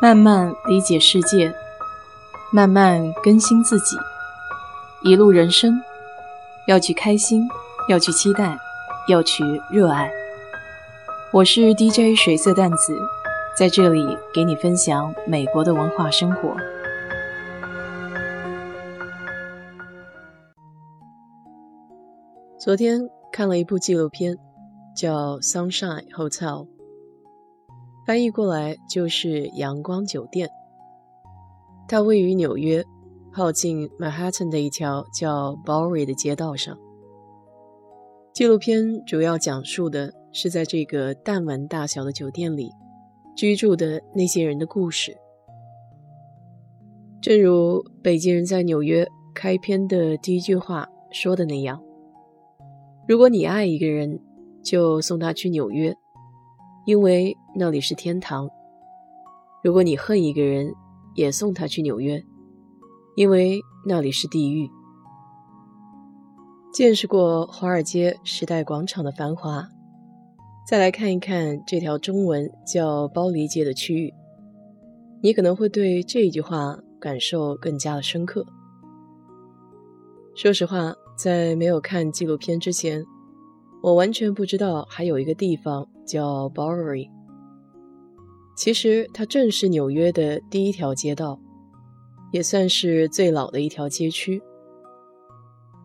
慢慢理解世界，慢慢更新自己。一路人生，要去开心，要去期待，要去热爱。我是 DJ 水色淡子，在这里给你分享美国的文化生活。昨天看了一部纪录片，叫《Sunshine Hotel》。翻译过来就是阳光酒店。它位于纽约，靠近曼哈顿的一条叫 Bowery 的街道上。纪录片主要讲述的是在这个弹丸大小的酒店里居住的那些人的故事。正如《北京人在纽约》开篇的第一句话说的那样：“如果你爱一个人，就送他去纽约。”因为那里是天堂。如果你恨一个人，也送他去纽约，因为那里是地狱。见识过华尔街时代广场的繁华，再来看一看这条中文叫包离街的区域，你可能会对这一句话感受更加的深刻。说实话，在没有看纪录片之前。我完全不知道还有一个地方叫 Bowery。其实它正是纽约的第一条街道，也算是最老的一条街区。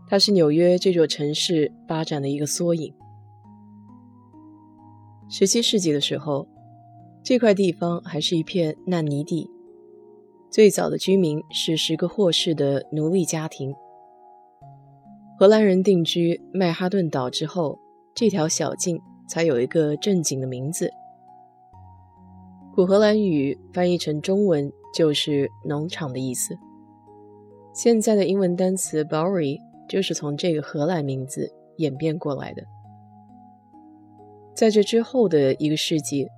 它是纽约这座城市发展的一个缩影。十七世纪的时候，这块地方还是一片烂泥地，最早的居民是十个霍氏的奴隶家庭。荷兰人定居曼哈顿岛之后。这条小径才有一个正经的名字。古荷兰语翻译成中文就是“农场”的意思。现在的英文单词 “Bowery” 就是从这个荷兰名字演变过来的。在这之后的一个世纪，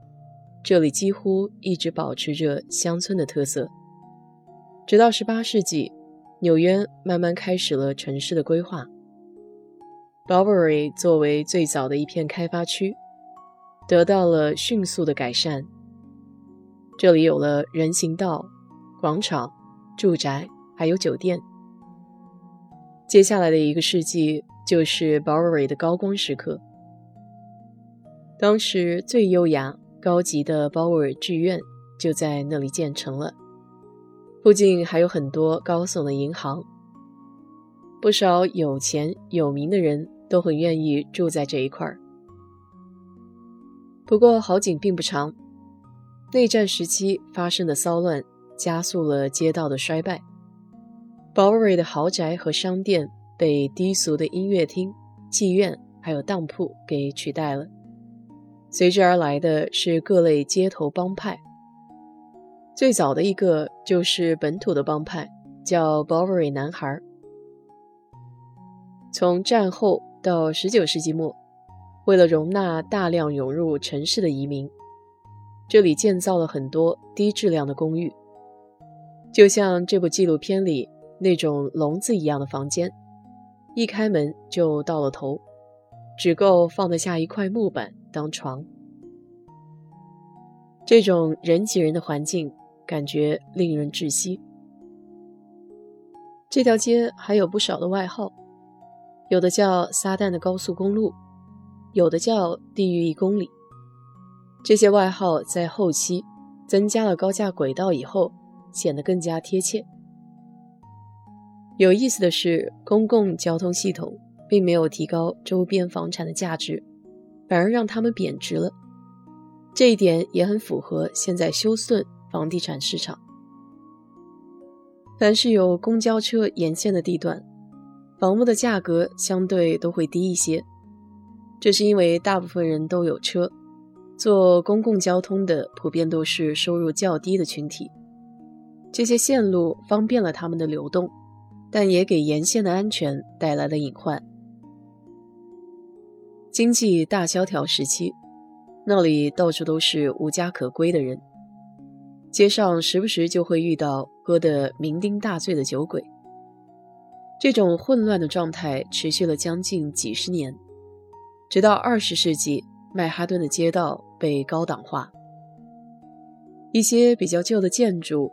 这里几乎一直保持着乡村的特色，直到18世纪，纽约慢慢开始了城市的规划。Bowery 作为最早的一片开发区，得到了迅速的改善。这里有了人行道、广场、住宅，还有酒店。接下来的一个世纪就是 Bowery 的高光时刻。当时最优雅、高级的 Bowery 剧院就在那里建成了，附近还有很多高耸的银行。不少有钱有名的人都很愿意住在这一块儿。不过好景并不长，内战时期发生的骚乱加速了街道的衰败。Bowery 的豪宅和商店被低俗的音乐厅、妓院还有当铺给取代了，随之而来的是各类街头帮派。最早的一个就是本土的帮派，叫 Bowery 男孩。从战后到十九世纪末，为了容纳大量涌入城市的移民，这里建造了很多低质量的公寓，就像这部纪录片里那种笼子一样的房间，一开门就到了头，只够放得下一块木板当床。这种人挤人的环境，感觉令人窒息。这条街还有不少的外号。有的叫撒旦的高速公路，有的叫地狱一公里。这些外号在后期增加了高架轨道以后，显得更加贴切。有意思的是，公共交通系统并没有提高周边房产的价值，反而让他们贬值了。这一点也很符合现在休斯顿房地产市场。凡是有公交车沿线的地段。房屋的价格相对都会低一些，这是因为大部分人都有车，坐公共交通的普遍都是收入较低的群体。这些线路方便了他们的流动，但也给沿线的安全带来了隐患。经济大萧条时期，那里到处都是无家可归的人，街上时不时就会遇到喝得酩酊大醉的酒鬼。这种混乱的状态持续了将近几十年，直到二十世纪，曼哈顿的街道被高档化。一些比较旧的建筑，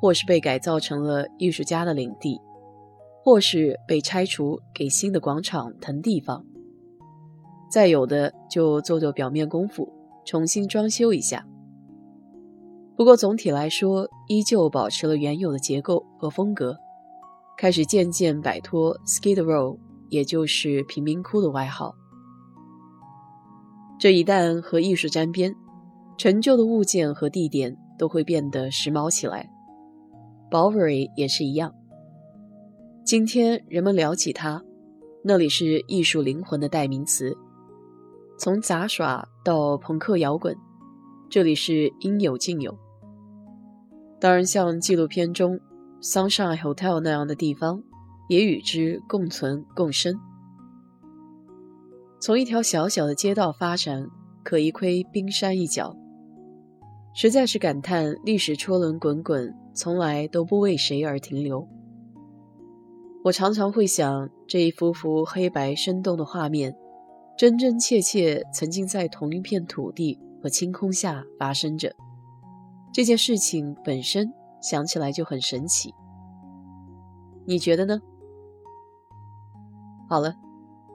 或是被改造成了艺术家的领地，或是被拆除给新的广场腾地方。再有的就做做表面功夫，重新装修一下。不过总体来说，依旧保持了原有的结构和风格，开始渐渐摆脱 “Skid Row”，也就是贫民窟的外号。这一旦和艺术沾边。陈旧的物件和地点都会变得时髦起来 b o v e r y 也是一样。今天人们聊起它，那里是艺术灵魂的代名词。从杂耍到朋克摇滚，这里是应有尽有。当然，像纪录片中 Sunshine Hotel 那样的地方，也与之共存共生。从一条小小的街道发展，可一窥冰山一角。实在是感叹历史车轮滚滚，从来都不为谁而停留。我常常会想，这一幅幅黑白生动的画面，真真切切曾经在同一片土地和青空下发生着。这件事情本身想起来就很神奇。你觉得呢？好了，